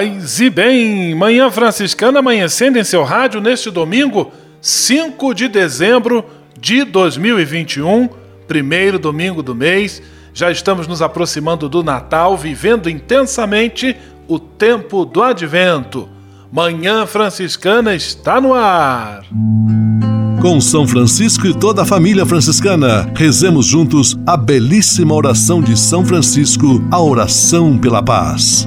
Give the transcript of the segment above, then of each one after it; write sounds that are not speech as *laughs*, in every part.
Paz e bem, Manhã Franciscana amanhecendo em seu rádio neste domingo, 5 de dezembro de 2021, primeiro domingo do mês. Já estamos nos aproximando do Natal, vivendo intensamente o tempo do advento. Manhã Franciscana está no ar. Com São Francisco e toda a família franciscana, rezemos juntos a belíssima oração de São Francisco, a oração pela paz.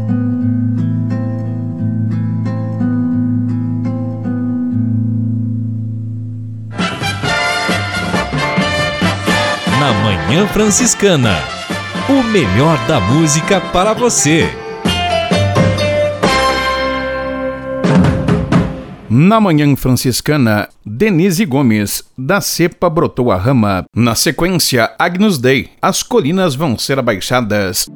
Manhã Franciscana o melhor da música para você. Na manhã franciscana, Denise Gomes, da cepa brotou a rama. Na sequência, Agnus Dei, as colinas vão ser abaixadas.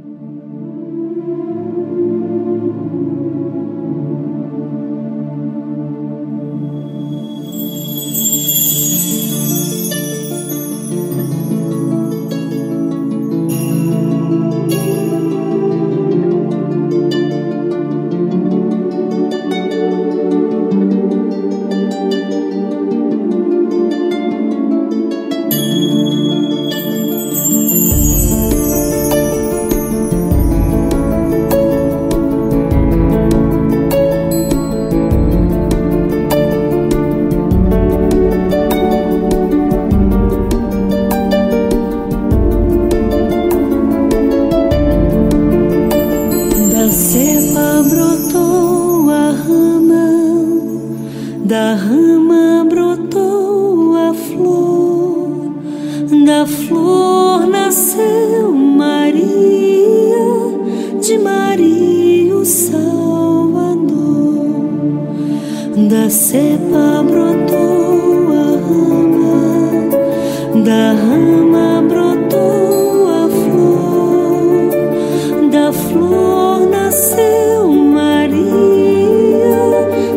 da cepa brotou a rama, da rama brotou a flor, da flor nasceu Maria,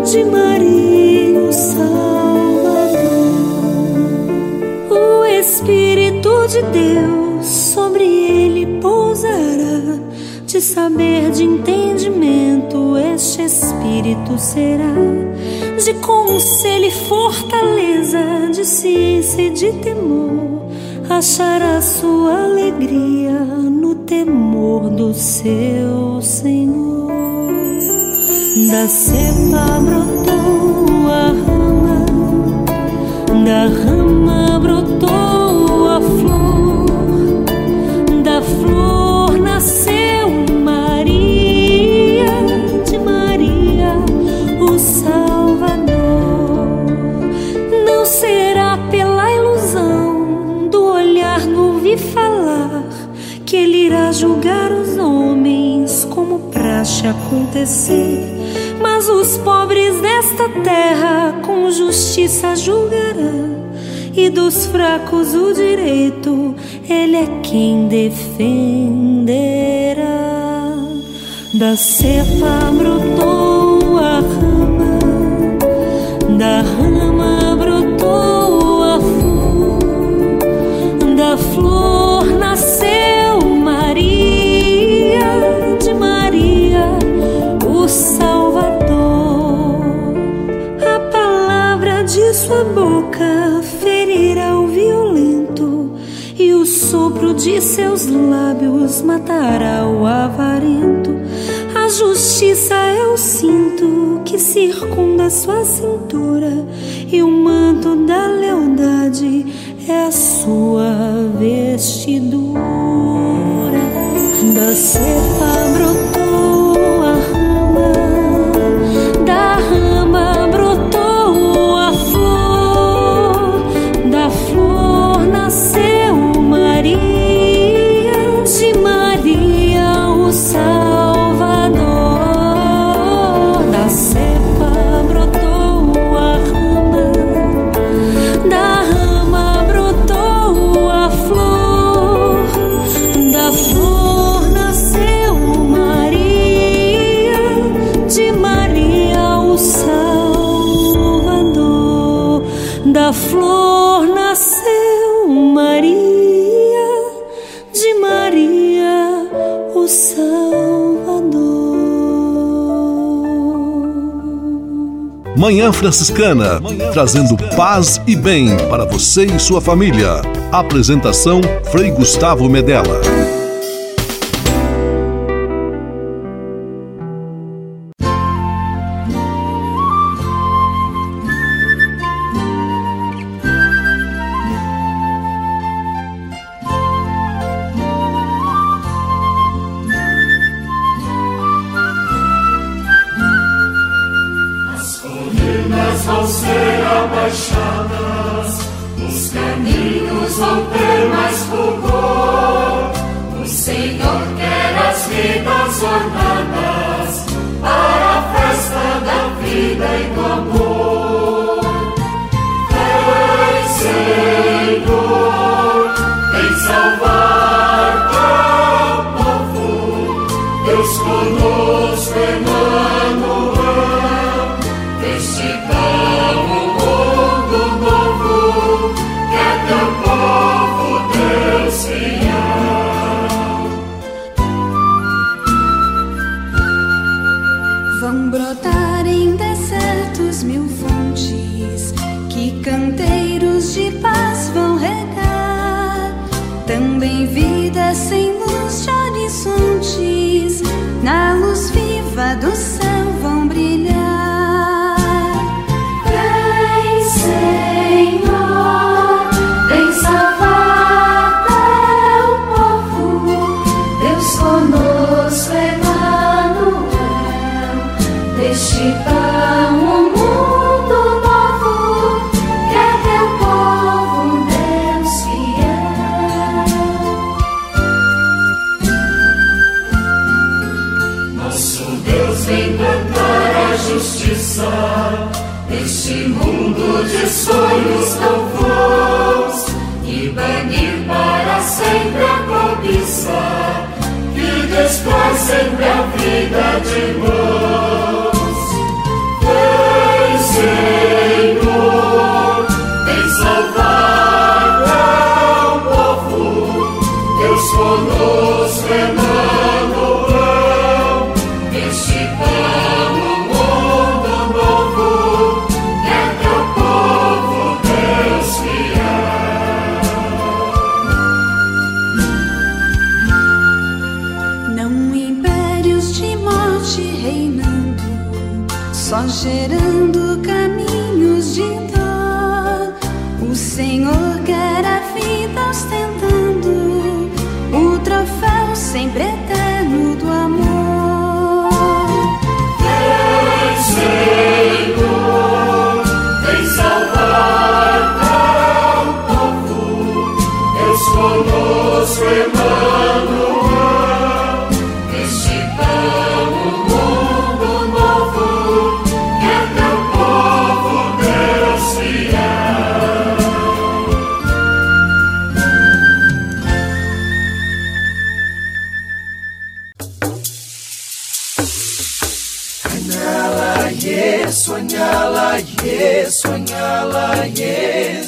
de Maria o Salvador. O Espírito de Deus sobre ele pousará, de saber, de entendimento, este Espírito será de conselho e fortaleza, de ciência e de temor, achará sua alegria no temor do seu Senhor. Da cepa brotou a rama, da rama brotou a flor, da flor nasceu. irá julgar os homens como praxe acontecer, mas os pobres desta terra com justiça julgará, e dos fracos o direito, ele é quem defenderá. Da cepa brotou a rama, da rama brotou a flor, da flor. seus lábios matará o avarento. A justiça é o cinto que circunda sua cintura, e o manto da lealdade é a sua vestidura. Da cepa brotou Manhã Franciscana, trazendo paz e bem para você e sua família. Apresentação Frei Gustavo Medella. gerando caminhos de dor. O Senhor quer a vida ostentando o troféu sempre. Soñala, Jesus.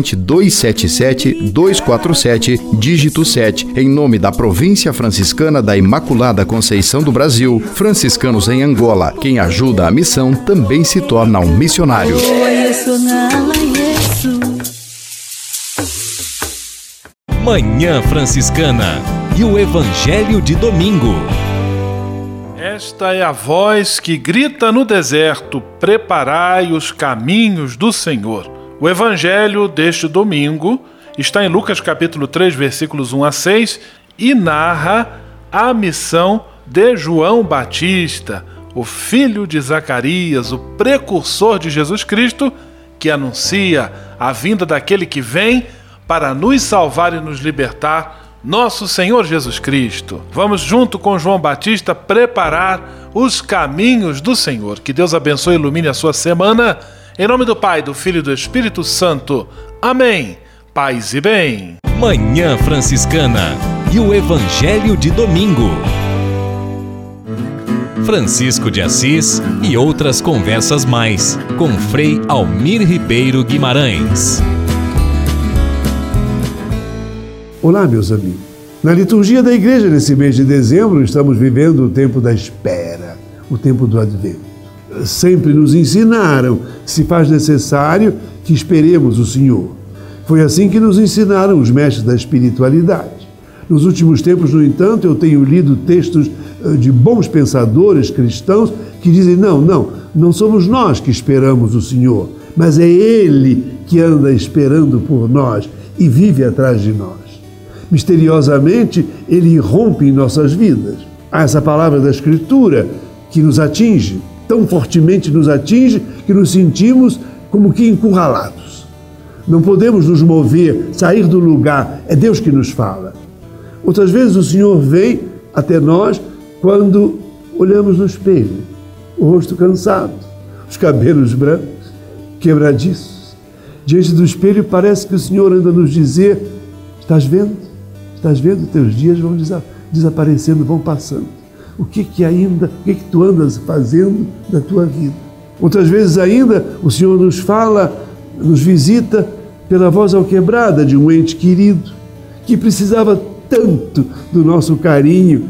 corrente 277 247 dígito 7, em nome da Província Franciscana da Imaculada Conceição do Brasil, franciscanos em Angola. Quem ajuda a missão também se torna um missionário. Manhã Franciscana e o Evangelho de Domingo. Esta é a voz que grita no deserto: Preparai os caminhos do Senhor. O evangelho deste domingo está em Lucas capítulo 3, versículos 1 a 6 e narra a missão de João Batista, o filho de Zacarias, o precursor de Jesus Cristo, que anuncia a vinda daquele que vem para nos salvar e nos libertar, nosso Senhor Jesus Cristo. Vamos, junto com João Batista, preparar os caminhos do Senhor. Que Deus abençoe e ilumine a sua semana em nome do Pai, do Filho e do Espírito Santo. Amém. Paz e bem. Manhã Franciscana e o Evangelho de Domingo. Francisco de Assis e outras conversas mais com Frei Almir Ribeiro Guimarães. Olá, meus amigos. Na liturgia da igreja, nesse mês de dezembro, estamos vivendo o tempo da espera, o tempo do advento sempre nos ensinaram, se faz necessário que esperemos o Senhor. Foi assim que nos ensinaram os mestres da espiritualidade. Nos últimos tempos, no entanto, eu tenho lido textos eh, de bons pensadores cristãos que dizem: não, não, não somos nós que esperamos o Senhor, mas é Ele que anda esperando por nós e vive atrás de nós. Misteriosamente, Ele irrompe em nossas vidas. Há essa palavra da Escritura que nos atinge tão fortemente nos atinge que nos sentimos como que encurralados. Não podemos nos mover, sair do lugar, é Deus que nos fala. Outras vezes o Senhor vem até nós quando olhamos no espelho, o rosto cansado, os cabelos brancos, quebradiços. Diante do espelho parece que o Senhor anda nos dizer: Estás vendo? Estás vendo? Teus dias vão desaparecendo, vão passando o que que ainda, o que que tu andas fazendo da tua vida. Outras vezes ainda o Senhor nos fala, nos visita pela voz alquebrada de um ente querido que precisava tanto do nosso carinho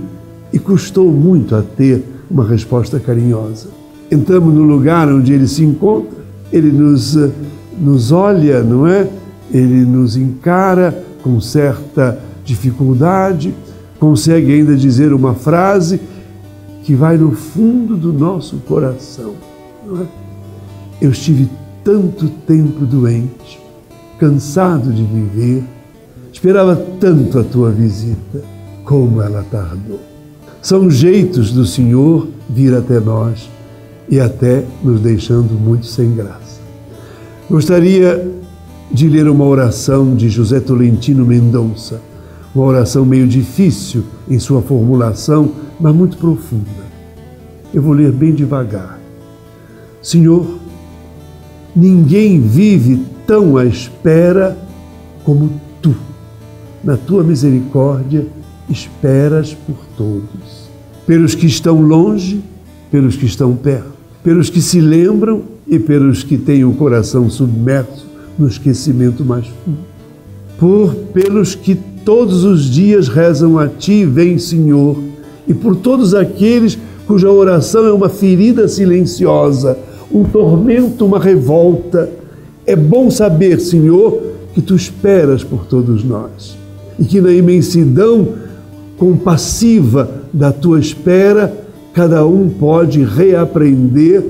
e custou muito a ter uma resposta carinhosa. Entramos no lugar onde ele se encontra, ele nos, eh, nos olha, não é? Ele nos encara com certa dificuldade, consegue ainda dizer uma frase que vai no fundo do nosso coração. É? Eu estive tanto tempo doente, cansado de viver, esperava tanto a tua visita, como ela tardou. São jeitos do Senhor vir até nós e até nos deixando muito sem graça. Gostaria de ler uma oração de José Tolentino Mendonça, uma oração meio difícil em sua formulação, mas muito profunda. Eu vou ler bem devagar. Senhor, ninguém vive tão à espera como tu. Na tua misericórdia, esperas por todos. Pelos que estão longe, pelos que estão perto, pelos que se lembram e pelos que têm o coração submerso no esquecimento mais fundo. Por pelos que todos os dias rezam a ti, vem Senhor, e por todos aqueles cuja oração é uma ferida silenciosa, um tormento, uma revolta. É bom saber, Senhor, que tu esperas por todos nós e que na imensidão compassiva da tua espera, cada um pode reaprender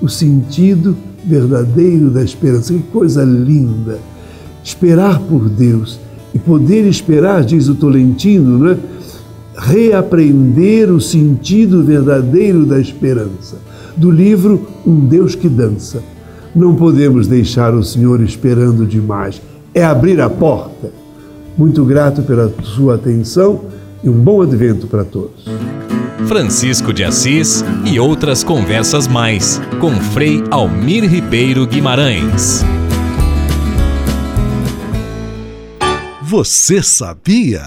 o sentido verdadeiro da esperança. Que coisa linda! Esperar por Deus e poder esperar, diz o Tolentino, não é? Reaprender o sentido verdadeiro da esperança. do livro Um Deus que Dança. Não podemos deixar o Senhor esperando demais. É abrir a porta. Muito grato pela sua atenção e um bom advento para todos. Francisco de Assis e outras conversas mais com Frei Almir Ribeiro Guimarães. Você sabia?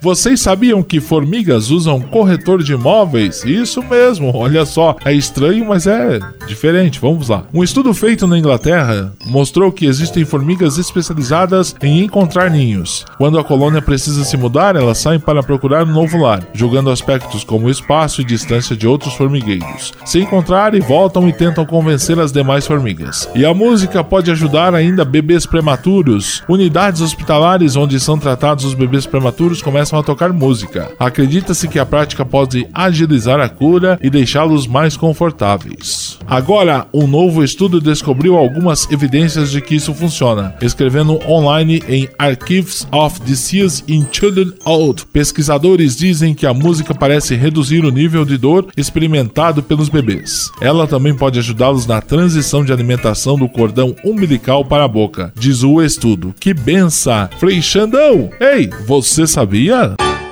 Vocês sabiam que formigas usam corretor de imóveis? Isso mesmo, olha só. É estranho, mas é diferente. Vamos lá. Um estudo feito na Inglaterra mostrou que existem formigas especializadas em encontrar ninhos. Quando a colônia precisa se mudar, elas saem para procurar um novo lar, julgando aspectos como espaço e distância de outros formigueiros. Se encontrarem, voltam e tentam convencer as demais formigas. E a música pode ajudar ainda bebês prematuros. Unidades hospitalares onde são tratados os bebês prematuros começam a tocar música. Acredita-se que a prática pode agilizar a cura e deixá-los mais confortáveis. Agora, um novo estudo descobriu algumas evidências de que isso funciona, escrevendo online em Archives of Disease in Children Old. Pesquisadores dizem que a música parece reduzir o nível de dor experimentado pelos bebês. Ela também pode ajudá-los na transição de alimentação do cordão umbilical para a boca, diz o estudo. Que benção! Frei Xandão! Ei, você sabia?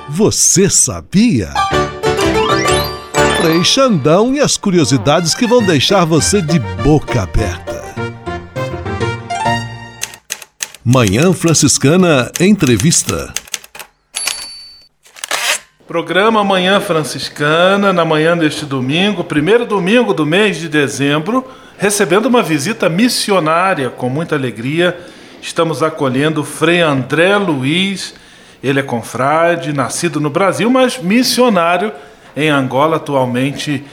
Você sabia? Frei Xandão e as curiosidades que vão deixar você de boca aberta. Manhã Franciscana Entrevista. Programa Manhã Franciscana, na manhã deste domingo, primeiro domingo do mês de dezembro, recebendo uma visita missionária com muita alegria. Estamos acolhendo Frei André Luiz ele é confrade, nascido no Brasil, mas missionário em Angola atualmente.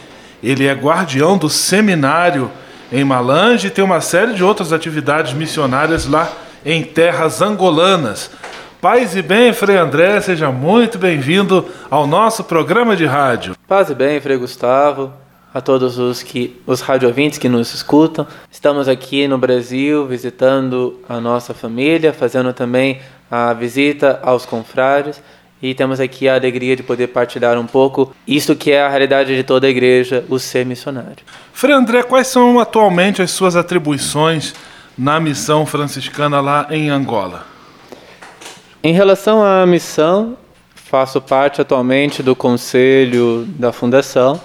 Ele é guardião do seminário em Malange e tem uma série de outras atividades missionárias lá em terras angolanas. Paz e bem, Frei André, seja muito bem-vindo ao nosso programa de rádio. Paz e bem, Frei Gustavo, a todos os que os radiovintes que nos escutam. Estamos aqui no Brasil visitando a nossa família, fazendo também a visita aos confrades e temos aqui a alegria de poder partilhar um pouco isso que é a realidade de toda a igreja, o ser missionário. Frei André, quais são atualmente as suas atribuições na missão franciscana lá em Angola? Em relação à missão, faço parte atualmente do conselho da fundação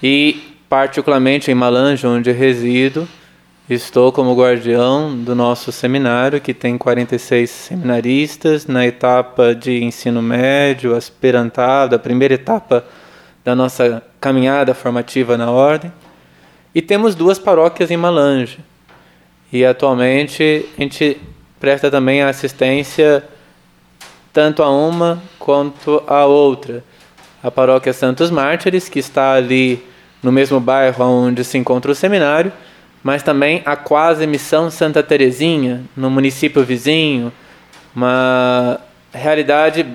e particularmente em Malange, onde resido, Estou como guardião do nosso seminário, que tem 46 seminaristas, na etapa de ensino médio, aspirantado, a primeira etapa da nossa caminhada formativa na ordem. E temos duas paróquias em Malange. E atualmente a gente presta também assistência tanto a uma quanto a outra. A paróquia Santos Mártires, que está ali no mesmo bairro onde se encontra o seminário, mas também a quase missão Santa Terezinha, no município vizinho, uma realidade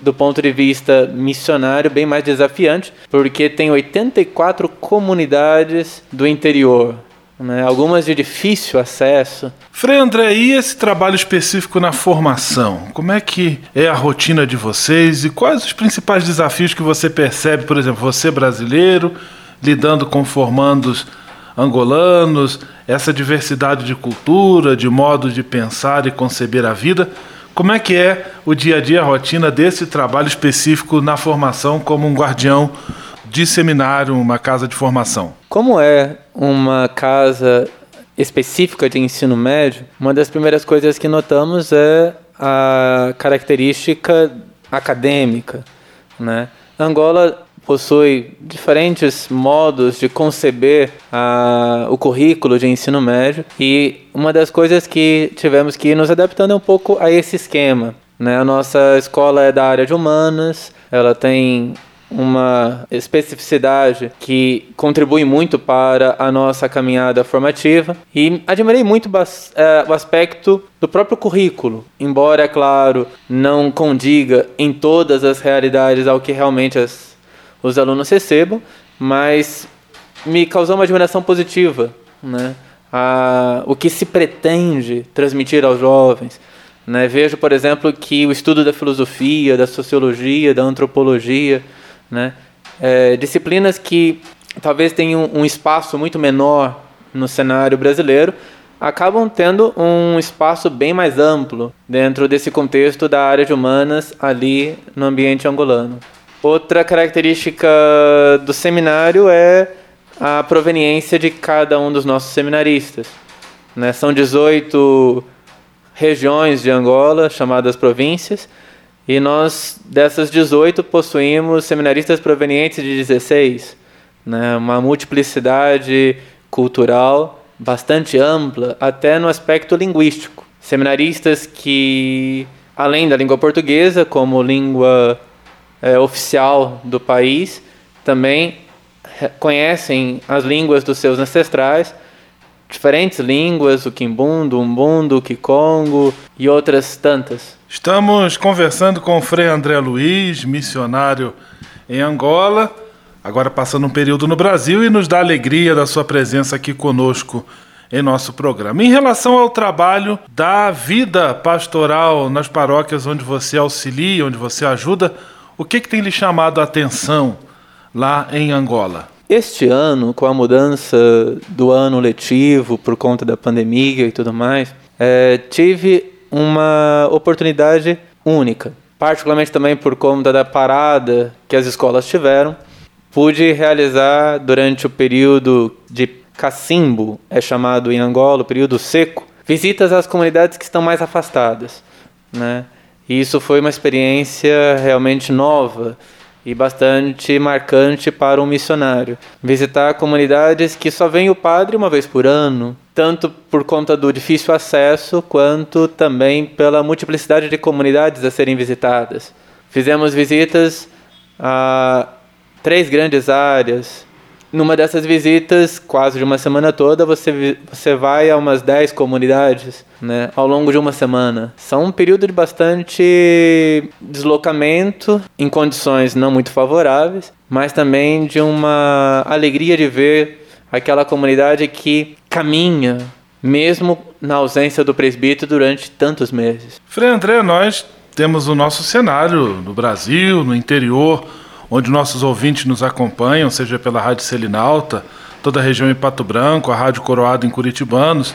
do ponto de vista missionário bem mais desafiante, porque tem 84 comunidades do interior, né? algumas de difícil acesso. Frei André, e esse trabalho específico na formação? Como é que é a rotina de vocês e quais os principais desafios que você percebe, por exemplo, você brasileiro, lidando com formandos angolanos, essa diversidade de cultura, de modo de pensar e conceber a vida. Como é que é o dia a dia, a rotina desse trabalho específico na formação como um guardião de seminário, uma casa de formação? Como é uma casa específica de ensino médio, uma das primeiras coisas que notamos é a característica acadêmica, né? Angola possui diferentes modos de conceber a, o currículo de ensino médio e uma das coisas que tivemos que ir nos adaptando é um pouco a esse esquema. Né? A nossa escola é da área de humanas, ela tem uma especificidade que contribui muito para a nossa caminhada formativa e admirei muito é, o aspecto do próprio currículo, embora, é claro, não condiga em todas as realidades ao que realmente as os alunos recebam, mas me causou uma admiração positiva, né? A, o que se pretende transmitir aos jovens, Né? Vejo, por exemplo, que o estudo da filosofia, da sociologia, da antropologia, né? É, disciplinas que talvez tenham um espaço muito menor no cenário brasileiro, acabam tendo um espaço bem mais amplo dentro desse contexto da área de humanas ali no ambiente angolano. Outra característica do seminário é a proveniência de cada um dos nossos seminaristas. Né? São 18 regiões de Angola, chamadas províncias, e nós, dessas 18, possuímos seminaristas provenientes de 16. Né? Uma multiplicidade cultural bastante ampla, até no aspecto linguístico. Seminaristas que, além da língua portuguesa, como língua é, oficial do país, também conhecem as línguas dos seus ancestrais, diferentes línguas, o quimbundo, o umbundo, o kikongo e outras tantas. Estamos conversando com o Frei André Luiz, missionário em Angola, agora passando um período no Brasil e nos dá alegria da sua presença aqui conosco em nosso programa. Em relação ao trabalho da vida pastoral nas paróquias onde você auxilia, onde você ajuda, o que, que tem lhe chamado a atenção lá em Angola? Este ano, com a mudança do ano letivo por conta da pandemia e tudo mais, é, tive uma oportunidade única. Particularmente também por conta da parada que as escolas tiveram, pude realizar durante o período de cacimbo, é chamado em Angola, o período seco, visitas às comunidades que estão mais afastadas, né? E isso foi uma experiência realmente nova e bastante marcante para um missionário. Visitar comunidades que só vem o padre uma vez por ano, tanto por conta do difícil acesso, quanto também pela multiplicidade de comunidades a serem visitadas. Fizemos visitas a três grandes áreas. Numa dessas visitas, quase de uma semana toda, você, você vai a umas 10 comunidades né, ao longo de uma semana. São um período de bastante deslocamento em condições não muito favoráveis, mas também de uma alegria de ver aquela comunidade que caminha, mesmo na ausência do presbítero durante tantos meses. Frei André, nós temos o nosso cenário no Brasil, no interior onde nossos ouvintes nos acompanham, seja pela Rádio Selinalta, toda a região em Pato Branco, a Rádio Coroado em Curitibanos.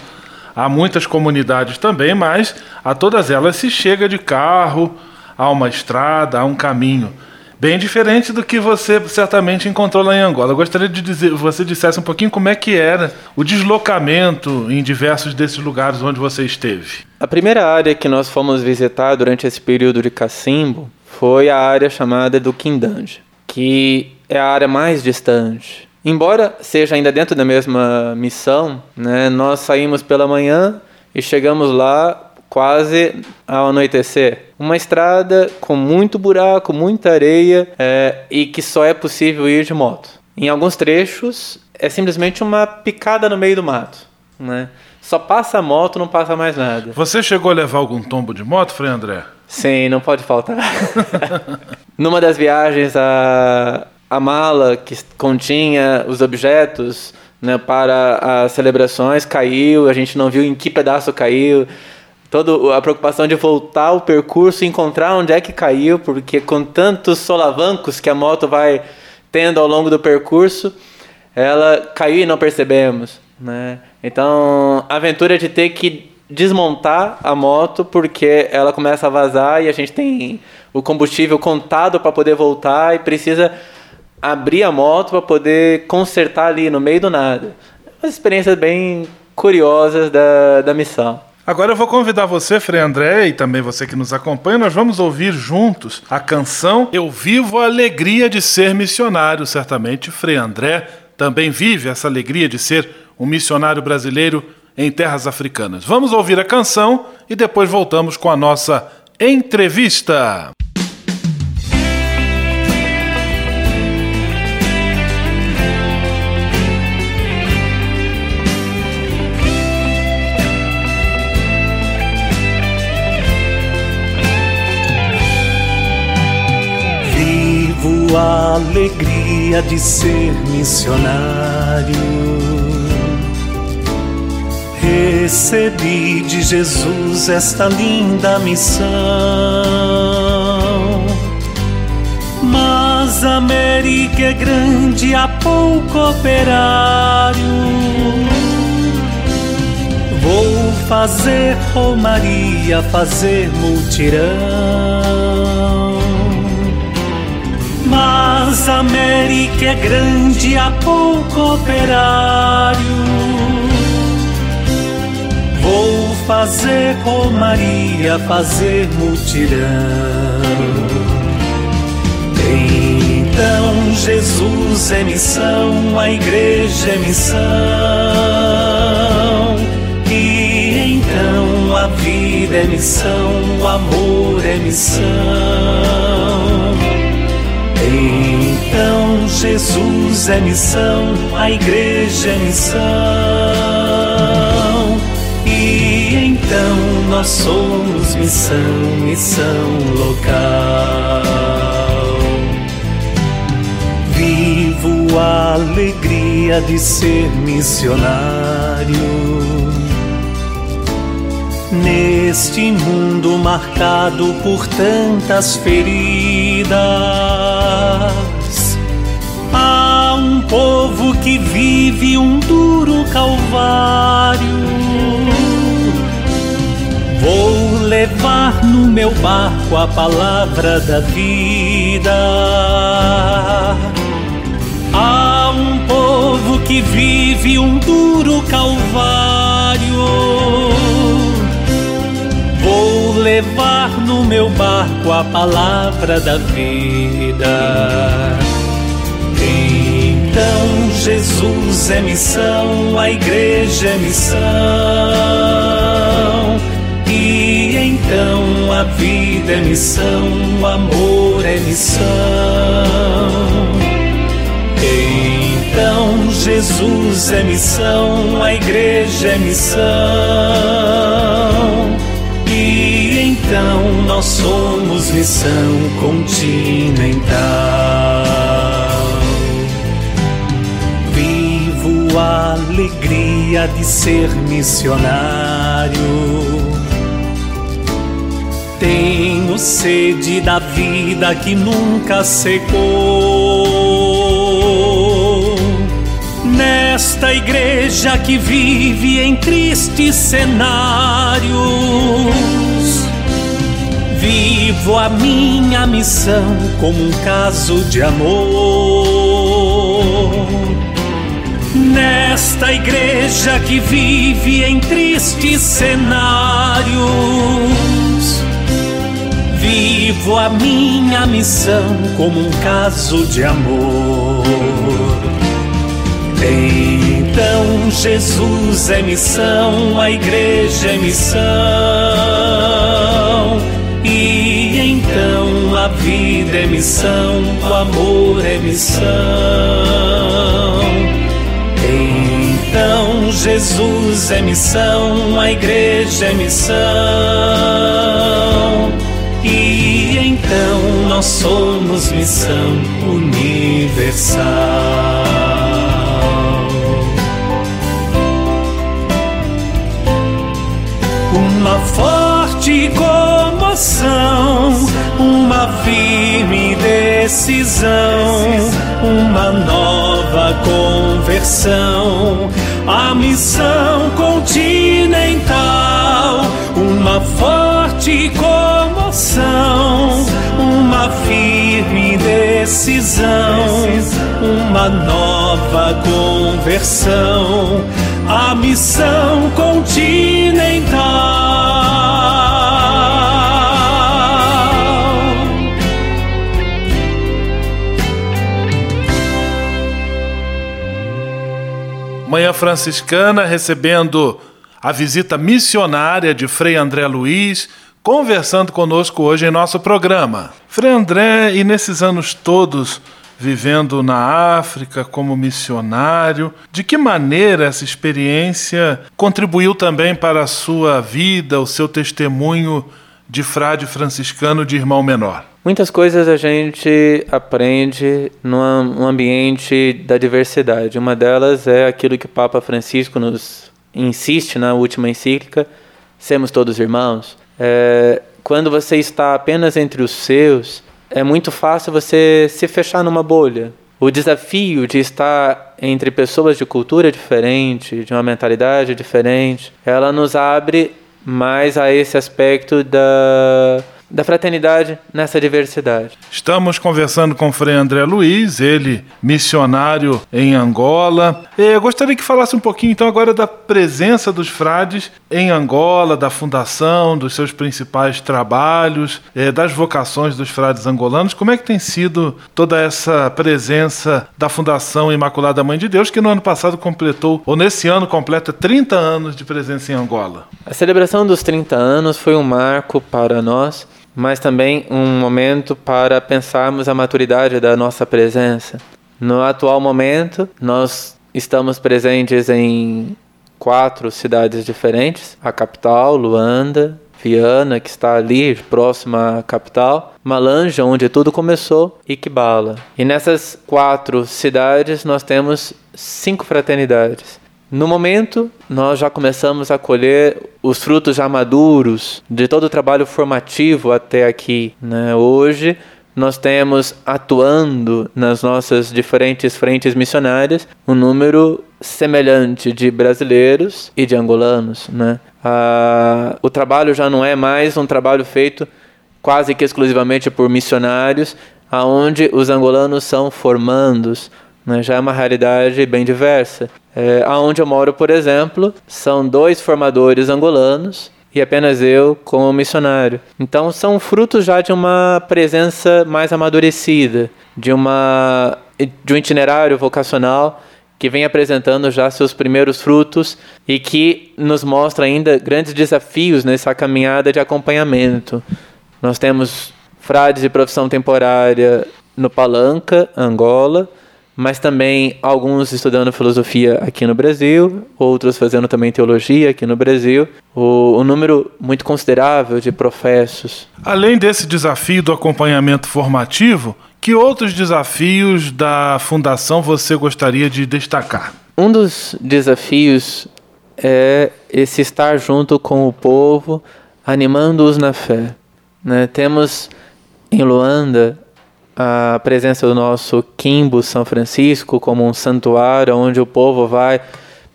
Há muitas comunidades também, mas a todas elas se chega de carro, há uma estrada, há um caminho. Bem diferente do que você certamente encontrou lá em Angola. Eu gostaria de dizer, você dissesse um pouquinho como é que era o deslocamento em diversos desses lugares onde você esteve. A primeira área que nós fomos visitar durante esse período de cacimbo foi a área chamada do Quindange, que é a área mais distante. Embora seja ainda dentro da mesma missão, né, nós saímos pela manhã e chegamos lá quase ao anoitecer. Uma estrada com muito buraco, muita areia é, e que só é possível ir de moto. Em alguns trechos é simplesmente uma picada no meio do mato. Né? Só passa a moto, não passa mais nada. Você chegou a levar algum tombo de moto, Frei André? Sim, não pode faltar. *laughs* Numa das viagens, a, a mala que continha os objetos né, para as celebrações caiu, a gente não viu em que pedaço caiu. Toda a preocupação de voltar o percurso e encontrar onde é que caiu, porque com tantos solavancos que a moto vai tendo ao longo do percurso, ela caiu e não percebemos. Né? Então, a aventura de ter que desmontar a moto porque ela começa a vazar e a gente tem o combustível contado para poder voltar e precisa abrir a moto para poder consertar ali no meio do nada. Umas experiências bem curiosas da, da missão. Agora eu vou convidar você, Frei André, e também você que nos acompanha, nós vamos ouvir juntos a canção Eu Vivo a Alegria de Ser Missionário. Certamente, Frei André também vive essa alegria de ser um missionário brasileiro em terras africanas. Vamos ouvir a canção e depois voltamos com a nossa entrevista. Vivo a alegria de ser missionário Recebi de Jesus esta linda missão. Mas a América é grande, há pouco operário. Vou fazer romaria, fazer multirão. Mas a América é grande, há pouco operário. Vou fazer romaria, fazer mutirão. Então Jesus é missão, a igreja é missão. E então a vida é missão, o amor é missão. Então Jesus é missão, a igreja é missão. Nós somos missão, missão local. Vivo a alegria de ser missionário. Neste mundo marcado por tantas feridas, há um povo que vive um duro calvário Vou levar no meu barco a palavra da vida. Há um povo que vive um duro calvário. Vou levar no meu barco a palavra da vida. Então Jesus é missão, a igreja é missão. Então a vida é missão, o amor é missão. Então Jesus é missão, a igreja é missão. E então nós somos missão continental. Vivo a alegria de ser missionário sede da vida que nunca secou. Nesta igreja que vive em tristes cenários, vivo a minha missão como um caso de amor. Nesta igreja que vive em tristes cenários Vivo a minha missão como um caso de amor. Então Jesus é missão, a igreja é missão. E então a vida é missão, o amor é missão. Então Jesus é missão, a igreja é missão. E então nós somos missão universal. Uma forte comoção, uma firme decisão, uma nova conversão, a missão continental, uma forte comoção firme decisão, uma nova conversão, a missão continental. Manhã Franciscana recebendo a visita missionária de Frei André Luiz, conversando conosco hoje em nosso programa. Frei André, e nesses anos todos vivendo na África como missionário, de que maneira essa experiência contribuiu também para a sua vida, o seu testemunho de frade franciscano de irmão menor? Muitas coisas a gente aprende no ambiente da diversidade. Uma delas é aquilo que o Papa Francisco nos insiste na última encíclica, sermos todos irmãos. É, quando você está apenas entre os seus, é muito fácil você se fechar numa bolha. O desafio de estar entre pessoas de cultura diferente, de uma mentalidade diferente, ela nos abre mais a esse aspecto da da fraternidade nessa diversidade. Estamos conversando com o Frei André Luiz, ele missionário em Angola. Eu gostaria que falasse um pouquinho então agora da presença dos frades em Angola, da fundação, dos seus principais trabalhos, eh, das vocações dos frades angolanos. Como é que tem sido toda essa presença da Fundação Imaculada Mãe de Deus, que no ano passado completou, ou nesse ano completa 30 anos de presença em Angola? A celebração dos 30 anos foi um marco para nós mas também um momento para pensarmos a maturidade da nossa presença. No atual momento, nós estamos presentes em quatro cidades diferentes: a capital, Luanda, Viana, que está ali próxima à capital, Malanja, onde tudo começou, e Kibala. E nessas quatro cidades nós temos cinco fraternidades. No momento, nós já começamos a colher os frutos já maduros de todo o trabalho formativo até aqui. Né? Hoje, nós temos atuando nas nossas diferentes frentes missionárias um número semelhante de brasileiros e de angolanos. Né? Ah, o trabalho já não é mais um trabalho feito quase que exclusivamente por missionários, aonde os angolanos são formandos né, já é uma realidade bem diversa. É, aonde eu moro, por exemplo, são dois formadores angolanos e apenas eu como missionário. Então são frutos já de uma presença mais amadurecida, de uma de um itinerário vocacional que vem apresentando já seus primeiros frutos e que nos mostra ainda grandes desafios nessa caminhada de acompanhamento. Nós temos frades de profissão temporária no Palanca, Angola, mas também alguns estudando filosofia aqui no Brasil, outros fazendo também teologia aqui no Brasil. O, um número muito considerável de professos. Além desse desafio do acompanhamento formativo, que outros desafios da fundação você gostaria de destacar? Um dos desafios é esse estar junto com o povo, animando-os na fé. Né? Temos em Luanda a presença do nosso Quimbo São Francisco como um santuário onde o povo vai,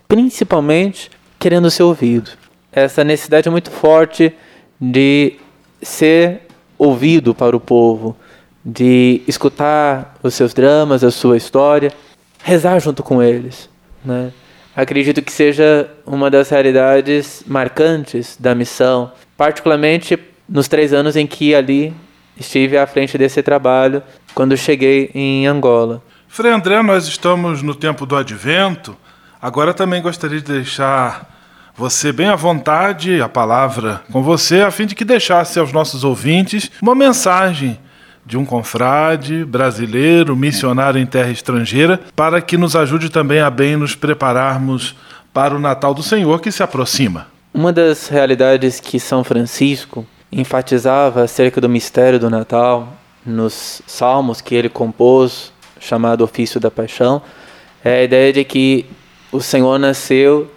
principalmente querendo ser ouvido. Essa necessidade muito forte de ser ouvido para o povo, de escutar os seus dramas, a sua história, rezar junto com eles. Né? Acredito que seja uma das realidades marcantes da missão, particularmente nos três anos em que ali estive à frente desse trabalho quando cheguei em Angola. Frei André, nós estamos no tempo do advento. Agora também gostaria de deixar você bem à vontade, a palavra com você, a fim de que deixasse aos nossos ouvintes uma mensagem de um confrade brasileiro, missionário em terra estrangeira, para que nos ajude também a bem nos prepararmos para o Natal do Senhor que se aproxima. Uma das realidades que São Francisco enfatizava acerca do mistério do Natal nos salmos que ele compôs, chamado Ofício da Paixão, é a ideia de que o Senhor nasceu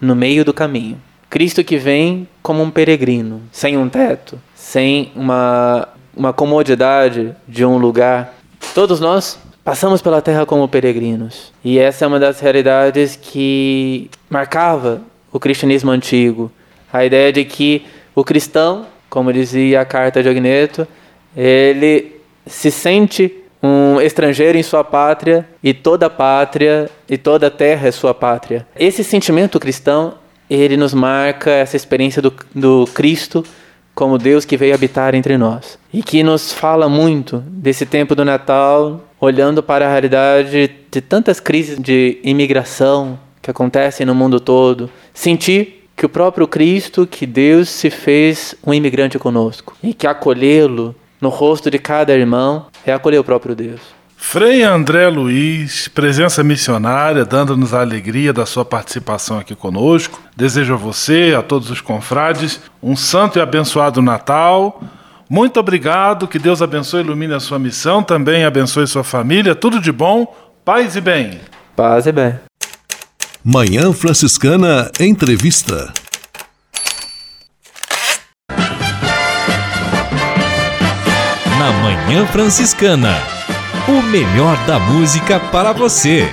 no meio do caminho. Cristo que vem como um peregrino, sem um teto, sem uma, uma comodidade de um lugar. Todos nós passamos pela terra como peregrinos. E essa é uma das realidades que marcava o cristianismo antigo. A ideia de que o cristão como dizia a carta de Agneto, ele se sente um estrangeiro em sua pátria e toda pátria e toda terra é sua pátria. Esse sentimento cristão, ele nos marca essa experiência do, do Cristo como Deus que veio habitar entre nós e que nos fala muito desse tempo do Natal, olhando para a realidade de tantas crises de imigração que acontecem no mundo todo, sentir que o próprio Cristo, que Deus se fez um imigrante conosco e que acolhê-lo no rosto de cada irmão é acolher o próprio Deus. Frei André Luiz, presença missionária, dando-nos a alegria da sua participação aqui conosco. Desejo a você, a todos os confrades, um santo e abençoado Natal. Muito obrigado, que Deus abençoe e ilumine a sua missão, também abençoe sua família. Tudo de bom, paz e bem. Paz e bem. Manhã Franciscana Entrevista. Na Manhã Franciscana. O melhor da música para você.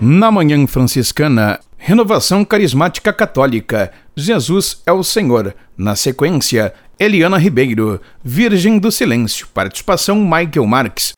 Na Manhã Franciscana, Renovação Carismática Católica. Jesus é o Senhor. Na sequência, Eliana Ribeiro, Virgem do Silêncio. Participação Michael Marques.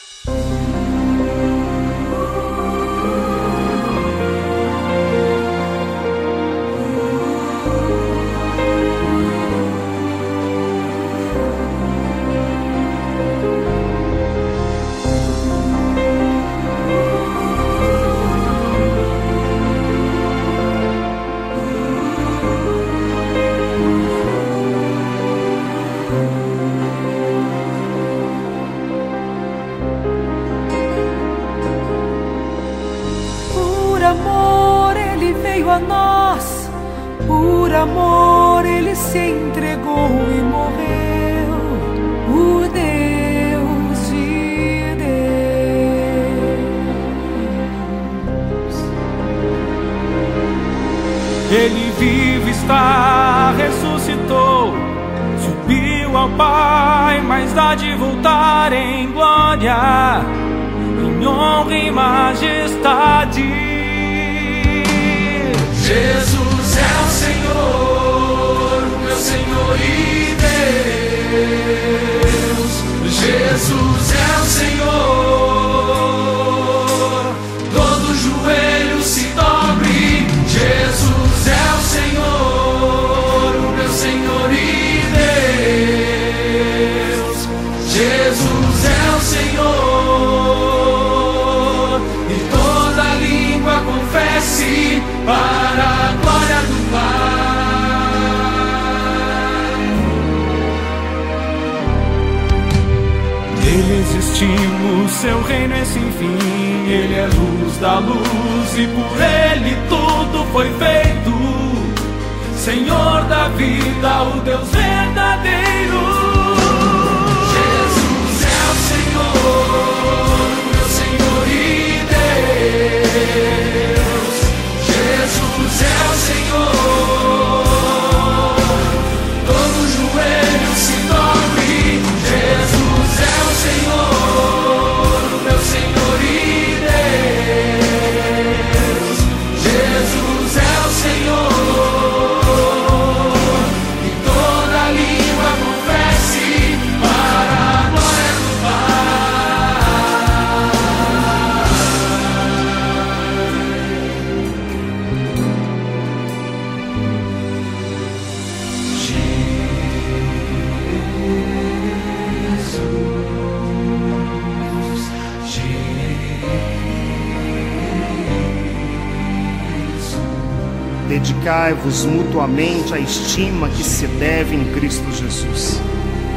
Dedicai-vos mutuamente à estima que se deve em Cristo Jesus.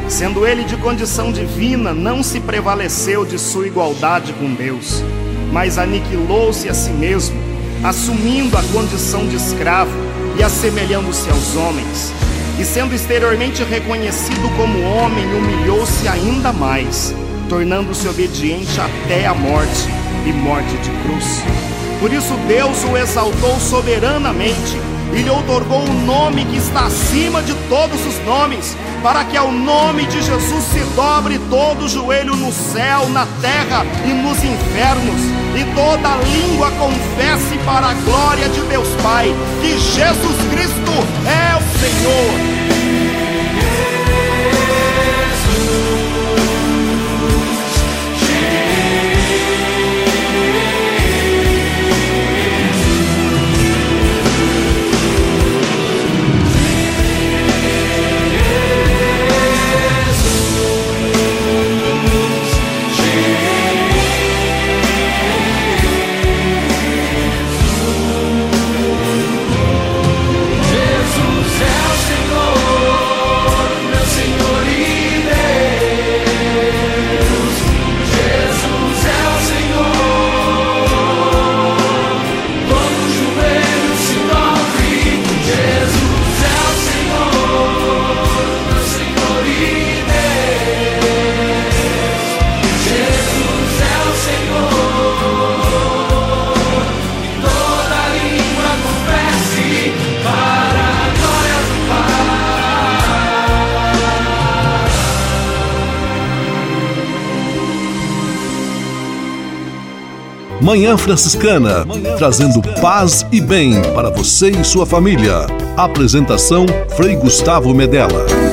Sendo ele de condição divina, não se prevaleceu de sua igualdade com Deus, mas aniquilou-se a si mesmo, assumindo a condição de escravo e assemelhando-se aos homens. E sendo exteriormente reconhecido como homem, humilhou-se ainda mais, tornando-se obediente até a morte e morte de cruz. Por isso Deus o exaltou soberanamente e lhe outorgou o um nome que está acima de todos os nomes, para que ao nome de Jesus se dobre todo o joelho no céu, na terra e nos infernos, e toda língua confesse para a glória de Deus Pai que Jesus Cristo é o Senhor. Manhã Franciscana, trazendo paz e bem para você e sua família. Apresentação Frei Gustavo Medella.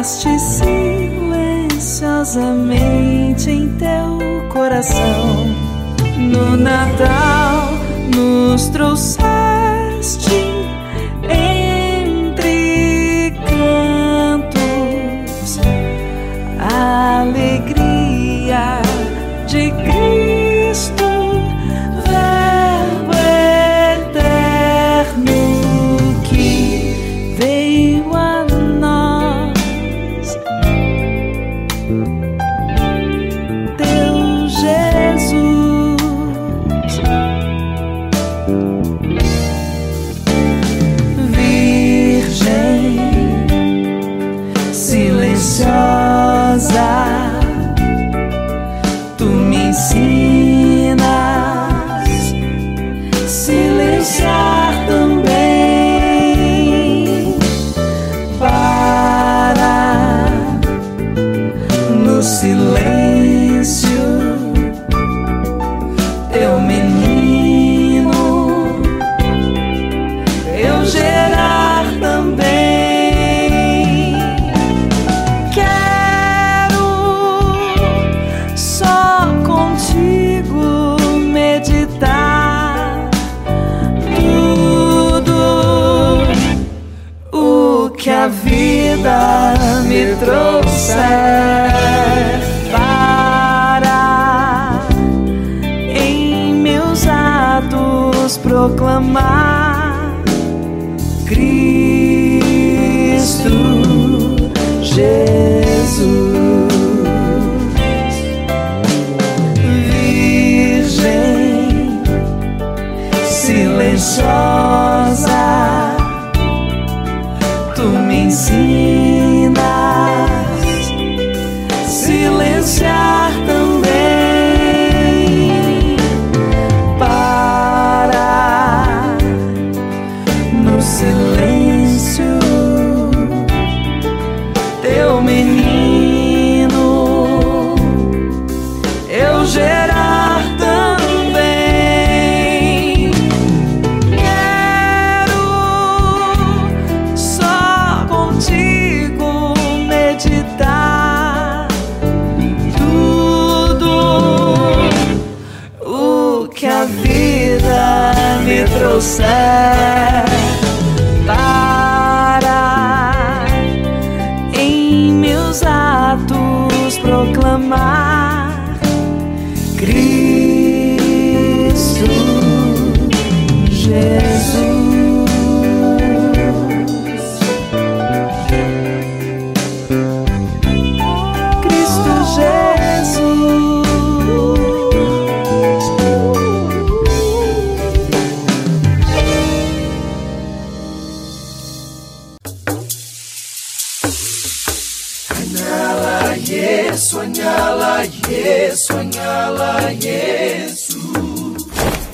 Geraste silenciosamente em teu coração. No Natal nos trouxeste silenciosa,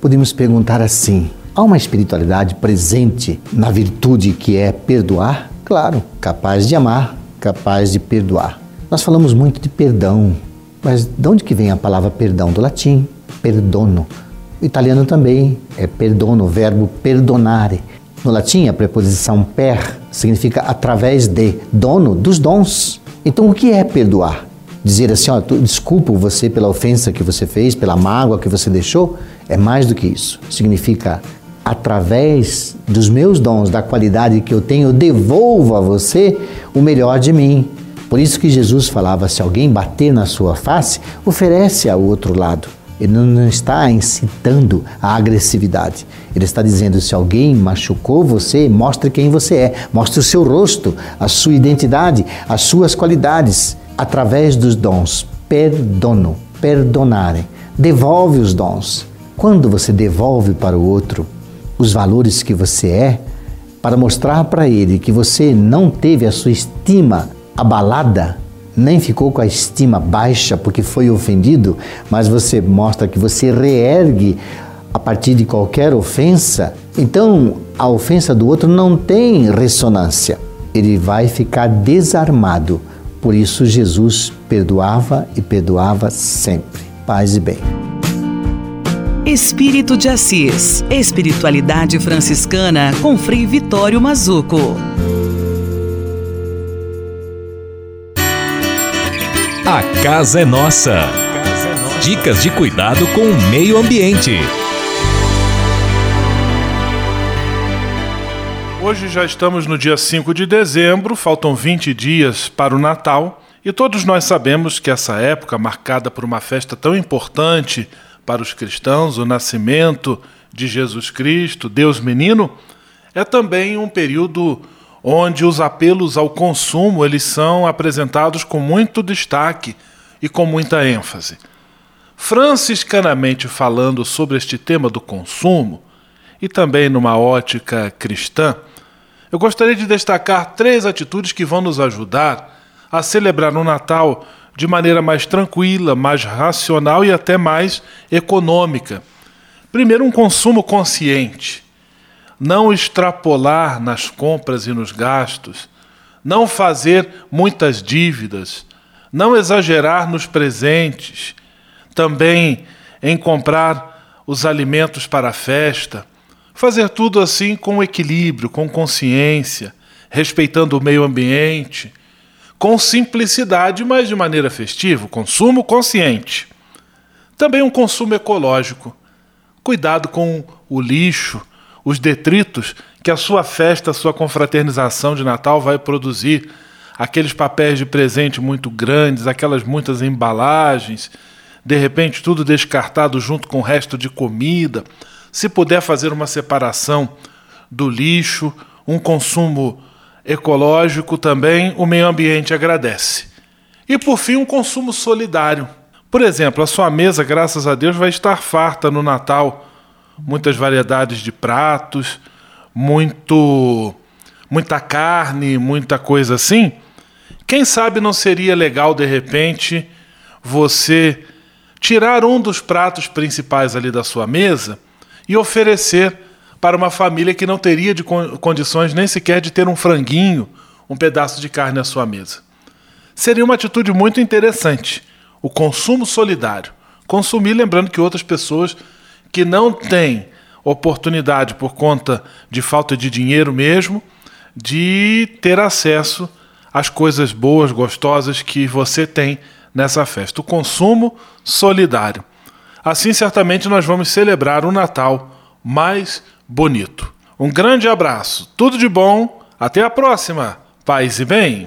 podemos perguntar assim: há uma espiritualidade presente na virtude que é perdoar? Claro, capaz de amar, capaz de perdoar. Nós falamos muito de perdão, mas de onde que vem a palavra perdão? Do latim, perdono. O italiano também é perdono, o verbo perdonare. No latim, a preposição per significa através de, dono dos dons. Então, o que é perdoar? Dizer assim, ó, desculpo você pela ofensa que você fez, pela mágoa que você deixou, é mais do que isso. Significa através dos meus dons, da qualidade que eu tenho, eu devolvo a você o melhor de mim. Por isso que Jesus falava: se alguém bater na sua face, oferece ao outro lado. Ele não está incitando a agressividade. Ele está dizendo: se alguém machucou você, mostre quem você é, mostre o seu rosto, a sua identidade, as suas qualidades, através dos dons. Perdono, perdonare. Devolve os dons. Quando você devolve para o outro os valores que você é, para mostrar para ele que você não teve a sua estima abalada, nem ficou com a estima baixa porque foi ofendido, mas você mostra que você reergue a partir de qualquer ofensa, então a ofensa do outro não tem ressonância. Ele vai ficar desarmado. Por isso Jesus perdoava e perdoava sempre. Paz e bem. Espírito de Assis. Espiritualidade franciscana com Frei Vitório Mazuco. A casa é nossa. Dicas de cuidado com o meio ambiente. Hoje já estamos no dia 5 de dezembro, faltam 20 dias para o Natal, e todos nós sabemos que essa época, marcada por uma festa tão importante para os cristãos, o nascimento de Jesus Cristo, Deus menino, é também um período onde os apelos ao consumo eles são apresentados com muito destaque e com muita ênfase. Franciscanamente falando sobre este tema do consumo, e também numa ótica cristã, eu gostaria de destacar três atitudes que vão nos ajudar a celebrar o Natal de maneira mais tranquila, mais racional e até mais econômica. Primeiro, um consumo consciente. Não extrapolar nas compras e nos gastos, não fazer muitas dívidas, não exagerar nos presentes, também em comprar os alimentos para a festa, fazer tudo assim com equilíbrio, com consciência, respeitando o meio ambiente, com simplicidade, mas de maneira festiva, consumo consciente. Também um consumo ecológico. Cuidado com o lixo, os detritos que a sua festa, a sua confraternização de Natal vai produzir, aqueles papéis de presente muito grandes, aquelas muitas embalagens, de repente tudo descartado junto com o resto de comida. Se puder fazer uma separação do lixo, um consumo ecológico também, o meio ambiente agradece. E por fim, um consumo solidário. Por exemplo, a sua mesa, graças a Deus, vai estar farta no Natal muitas variedades de pratos, muito muita carne, muita coisa assim. Quem sabe não seria legal de repente você tirar um dos pratos principais ali da sua mesa e oferecer para uma família que não teria de condições nem sequer de ter um franguinho, um pedaço de carne à sua mesa. Seria uma atitude muito interessante, o consumo solidário. Consumir lembrando que outras pessoas que não tem oportunidade por conta de falta de dinheiro mesmo, de ter acesso às coisas boas, gostosas que você tem nessa festa. O consumo solidário. Assim, certamente, nós vamos celebrar o Natal mais bonito. Um grande abraço, tudo de bom, até a próxima. Paz e bem.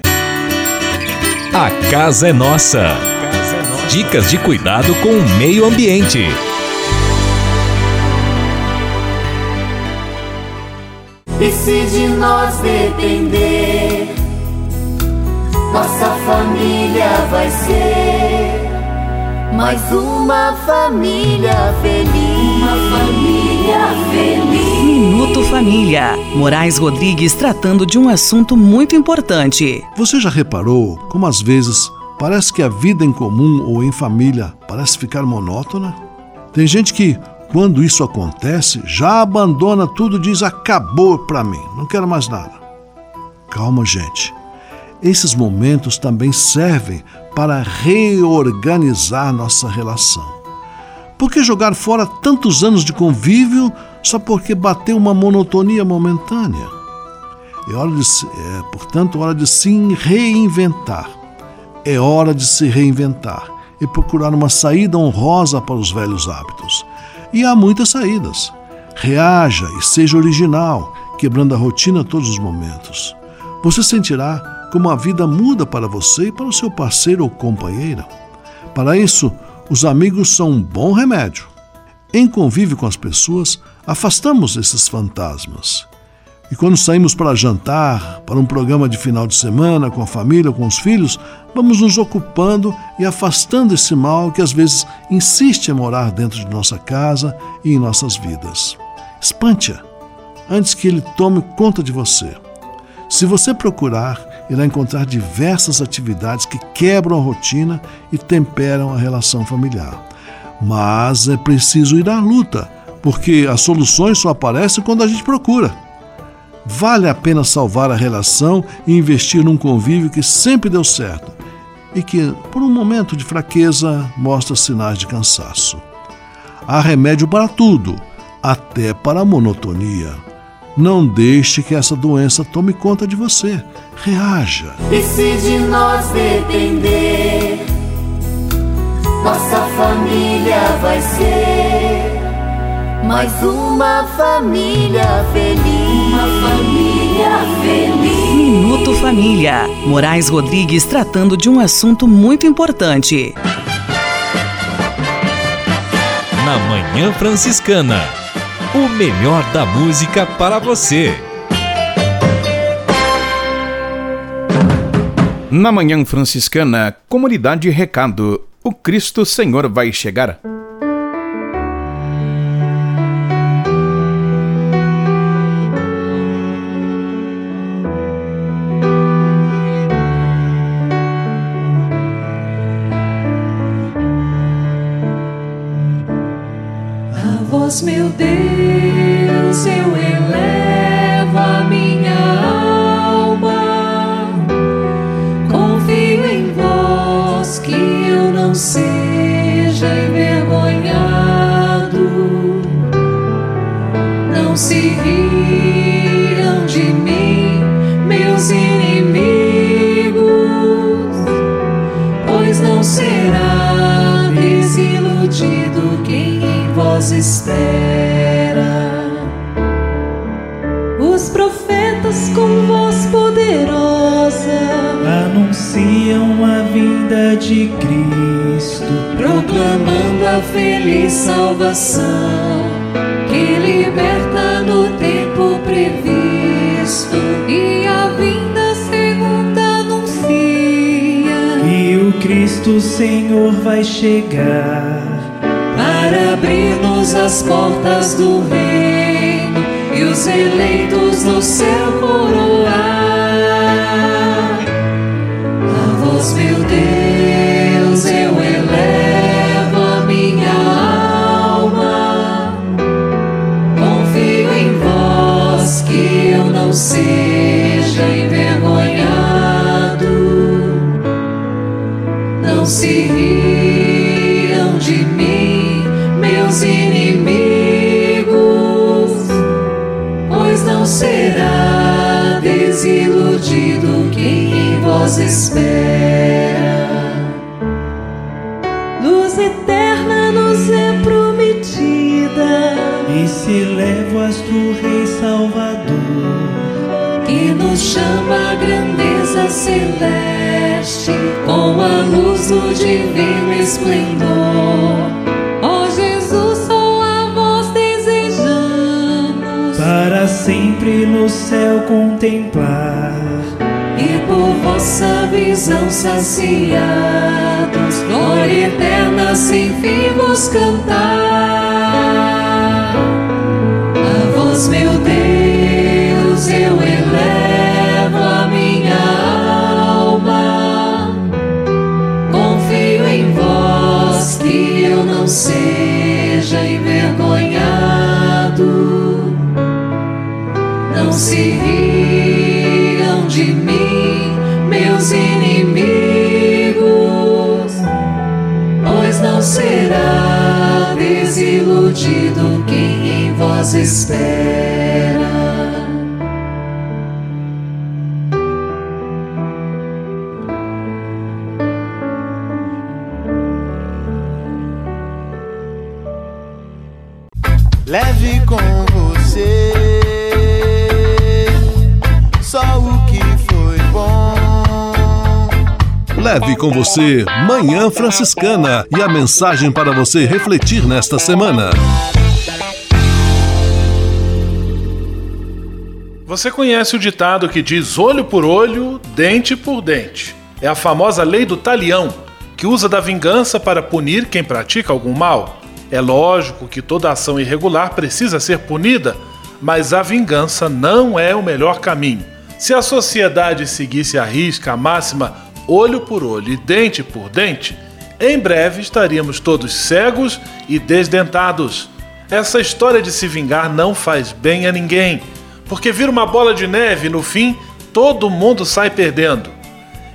A casa é nossa. Dicas de cuidado com o meio ambiente. E se de nós depender, nossa família vai ser mais uma família feliz. Uma família feliz. Minuto Família. Moraes Rodrigues tratando de um assunto muito importante. Você já reparou como às vezes parece que a vida em comum ou em família parece ficar monótona? Tem gente que, quando isso acontece, já abandona tudo e diz: acabou pra mim, não quero mais nada. Calma, gente. Esses momentos também servem para reorganizar nossa relação. Por que jogar fora tantos anos de convívio só porque bateu uma monotonia momentânea? É hora de, é, portanto, hora de se reinventar. É hora de se reinventar e procurar uma saída honrosa para os velhos hábitos. E há muitas saídas. Reaja e seja original, quebrando a rotina a todos os momentos. Você sentirá como a vida muda para você e para o seu parceiro ou companheira. Para isso, os amigos são um bom remédio. Em convívio com as pessoas, afastamos esses fantasmas. E quando saímos para jantar, para um programa de final de semana, com a família, com os filhos, vamos nos ocupando e afastando esse mal que às vezes insiste em morar dentro de nossa casa e em nossas vidas. Espante-a antes que ele tome conta de você. Se você procurar, irá encontrar diversas atividades que quebram a rotina e temperam a relação familiar. Mas é preciso ir à luta, porque as soluções só aparecem quando a gente procura. Vale a pena salvar a relação e investir num convívio que sempre deu certo e que, por um momento de fraqueza, mostra sinais de cansaço. Há remédio para tudo, até para a monotonia. Não deixe que essa doença tome conta de você. Reaja. E se de nós depender, nossa família vai ser mais uma família feliz. Uma família feliz. Minuto Família. Moraes Rodrigues tratando de um assunto muito importante. Na Manhã Franciscana. O melhor da música para você. Na Manhã Franciscana, Comunidade Recado. O Cristo Senhor vai chegar. Saciados, glória eterna sem fim vos cantar. Desiludido quem em vós espera. Leve com você Manhã Franciscana e a mensagem para você refletir nesta semana. Você conhece o ditado que diz olho por olho, dente por dente. É a famosa lei do talião, que usa da vingança para punir quem pratica algum mal. É lógico que toda ação irregular precisa ser punida, mas a vingança não é o melhor caminho. Se a sociedade seguisse à risca a máxima olho por olho e dente por dente, em breve estaríamos todos cegos e desdentados. Essa história de se vingar não faz bem a ninguém, porque vira uma bola de neve e no fim todo mundo sai perdendo.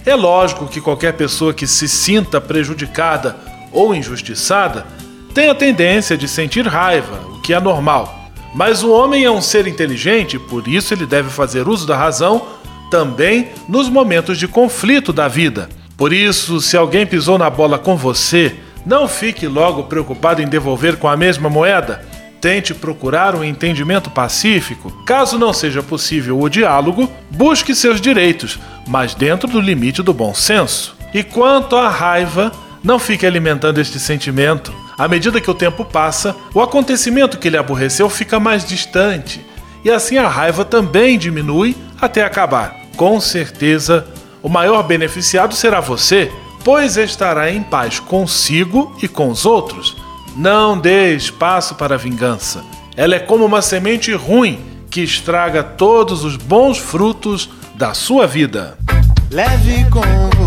É lógico que qualquer pessoa que se sinta prejudicada ou injustiçada tem a tendência de sentir raiva, o que é normal. Mas o homem é um ser inteligente, por isso ele deve fazer uso da razão também nos momentos de conflito da vida. Por isso, se alguém pisou na bola com você, não fique logo preocupado em devolver com a mesma moeda. Tente procurar um entendimento pacífico. Caso não seja possível o diálogo, busque seus direitos, mas dentro do limite do bom senso. E quanto à raiva, não fique alimentando este sentimento. À medida que o tempo passa, o acontecimento que lhe aborreceu fica mais distante, e assim a raiva também diminui até acabar. Com certeza, o maior beneficiado será você, pois estará em paz consigo e com os outros. Não dê espaço para a vingança. Ela é como uma semente ruim que estraga todos os bons frutos da sua vida. Leve com